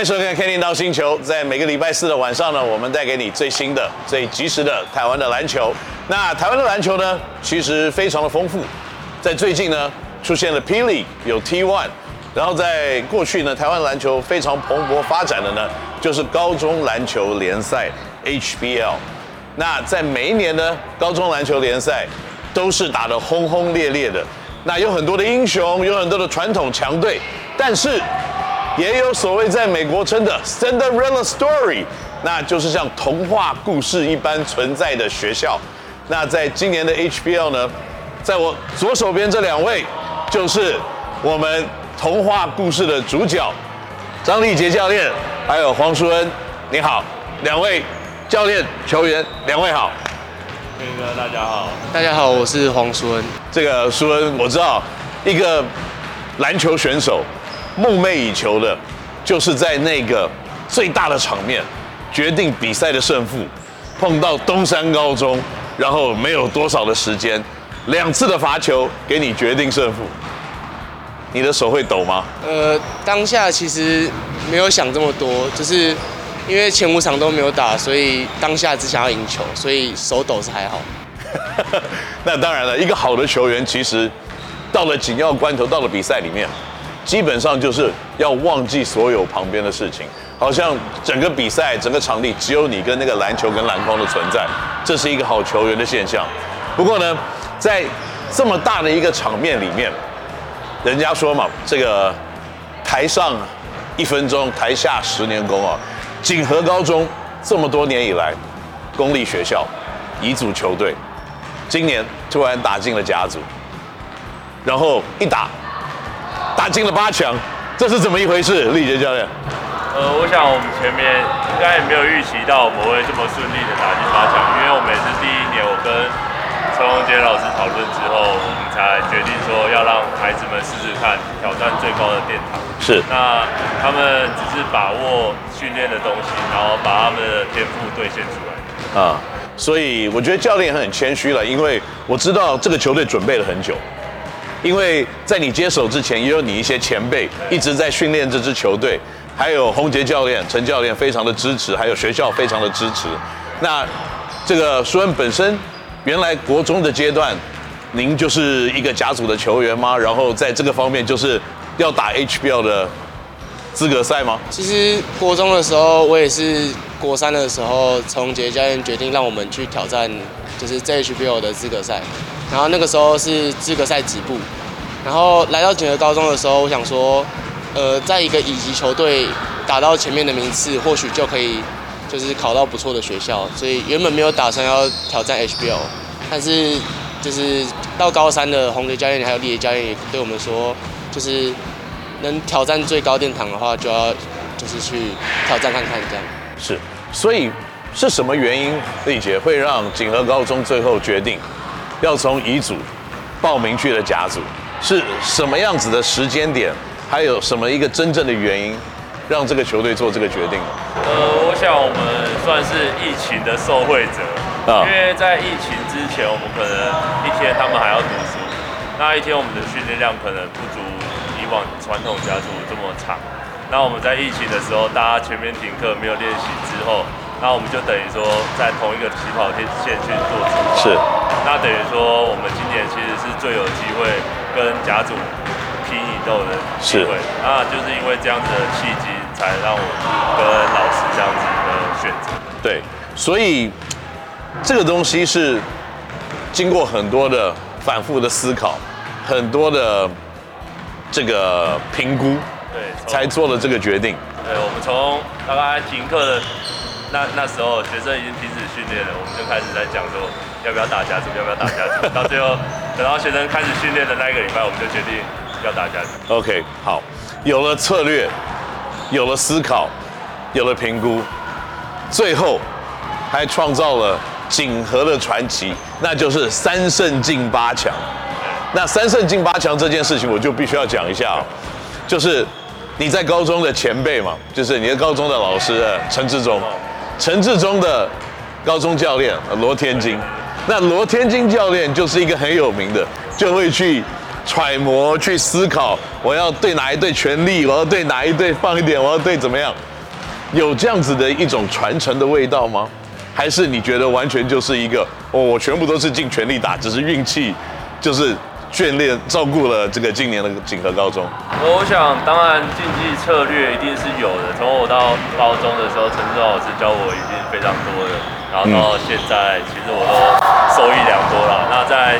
欢迎收看《Kenny NOW 星球》。在每个礼拜四的晚上呢，我们带给你最新的、最及时的台湾的篮球。那台湾的篮球呢，其实非常的丰富。在最近呢，出现了 P League，有 T1。然后在过去呢，台湾篮球非常蓬勃发展的呢，就是高中篮球联赛 HBL。那在每一年呢，高中篮球联赛都是打得轰轰烈烈的。那有很多的英雄，有很多的传统强队，但是也有所谓在美国称的 Cinderella Story，那就是像童话故事一般存在的学校。那在今年的 HBL 呢，在我左手边这两位就是我们。童话故事的主角张立杰教练，还有黄淑恩，你好，两位教练、球员，两位好。那个大家好，大家好，我是黄淑恩。这个淑恩，我知道一个篮球选手梦寐以求的，就是在那个最大的场面决定比赛的胜负，碰到东山高中，然后没有多少的时间，两次的罚球给你决定胜负。你的手会抖吗？呃，当下其实没有想这么多，就是因为前五场都没有打，所以当下只想要赢球，所以手抖是还好。那当然了，一个好的球员其实到了紧要关头，到了比赛里面，基本上就是要忘记所有旁边的事情，好像整个比赛、整个场地只有你跟那个篮球跟篮筐的存在，这是一个好球员的现象。不过呢，在这么大的一个场面里面。人家说嘛，这个台上一分钟，台下十年功啊。锦和高中这么多年以来，公立学校，乙组球队，今年突然打进了甲组，然后一打，打进了八强，这是怎么一回事？立杰教练。呃，我想我们前面应该也没有预期到我们会这么顺利的打进八强，因为我们也是第一年，我跟。陈宏杰老师讨论之后，我们才决定说要让孩子们试试看挑战最高的殿堂。是。那他们只是把握训练的东西，然后把他们的天赋兑现出来。啊，所以我觉得教练很谦虚了，因为我知道这个球队准备了很久，因为在你接手之前，也有你一些前辈一直在训练这支球队，还有洪杰教练、陈教练非常的支持，还有学校非常的支持。那这个书恩本身。原来国中的阶段，您就是一个甲组的球员吗？然后在这个方面就是要打 HBL 的资格赛吗？其实国中的时候，我也是国三的时候，陈宏杰教练决定让我们去挑战，就是这 HBL 的资格赛。然后那个时候是资格赛止步。然后来到锦和高中的时候，我想说，呃，在一个乙级球队打到前面的名次，或许就可以。就是考到不错的学校，所以原本没有打算要挑战 HBL，但是就是到高三的宏杰教练还有立杰教练也对我们说，就是能挑战最高殿堂的话，就要就是去挑战看看这样。是，所以是什么原因，立杰会让锦和高中最后决定要从乙组报名去了甲组？是什么样子的时间点？还有什么一个真正的原因？让这个球队做这个决定。呃，我想我们算是疫情的受惠者啊，因为在疫情之前，我们可能一天他们还要读书，那一天我们的训练量可能不足以往传统甲组这么长。那我们在疫情的时候，大家全面停课，没有练习之后，那我们就等于说在同一个起跑线去做出发。是。那等于说我们今年其实是最有机会跟甲组拼一斗的机会。是。那就是因为这样子的契机。才让我跟老师这样子的选择。对，所以这个东西是经过很多的反复的思考，很多的这个评估，对，才做了这个决定。对，我们从大概停课的那那时候，学生已经停止训练了，我们就开始在讲说要不要打甲组，要不要打甲组。到最后，等到学生开始训练的那一个礼拜，我们就决定要打甲组。OK，好，有了策略。有了思考，有了评估，最后还创造了锦和的传奇，那就是三胜进八强。那三胜进八强这件事情，我就必须要讲一下哦，就是你在高中的前辈嘛，就是你的高中的老师陈志忠，陈志忠的高中教练罗天金，那罗天金教练就是一个很有名的，就会去。揣摩去思考，我要对哪一队全力，我要对哪一队放一点，我要对怎么样？有这样子的一种传承的味道吗？还是你觉得完全就是一个哦，我全部都是尽全力打，只是运气就是眷恋照顾了这个今年的锦和高中？我想，当然竞技策略一定是有的。从我到高中的时候，陈志老师教我一定是非常多的。然后到现在，其实我都受益良多了。那在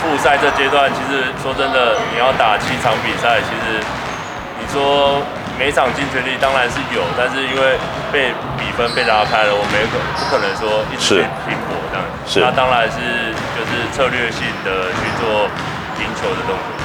复赛这阶段，其实说真的，你要打七场比赛，其实你说每场尽全力当然是有，但是因为被比分被拉开了，我没可不可能说一直拼搏这样。是。那当然是就是策略性的去做赢球的动作。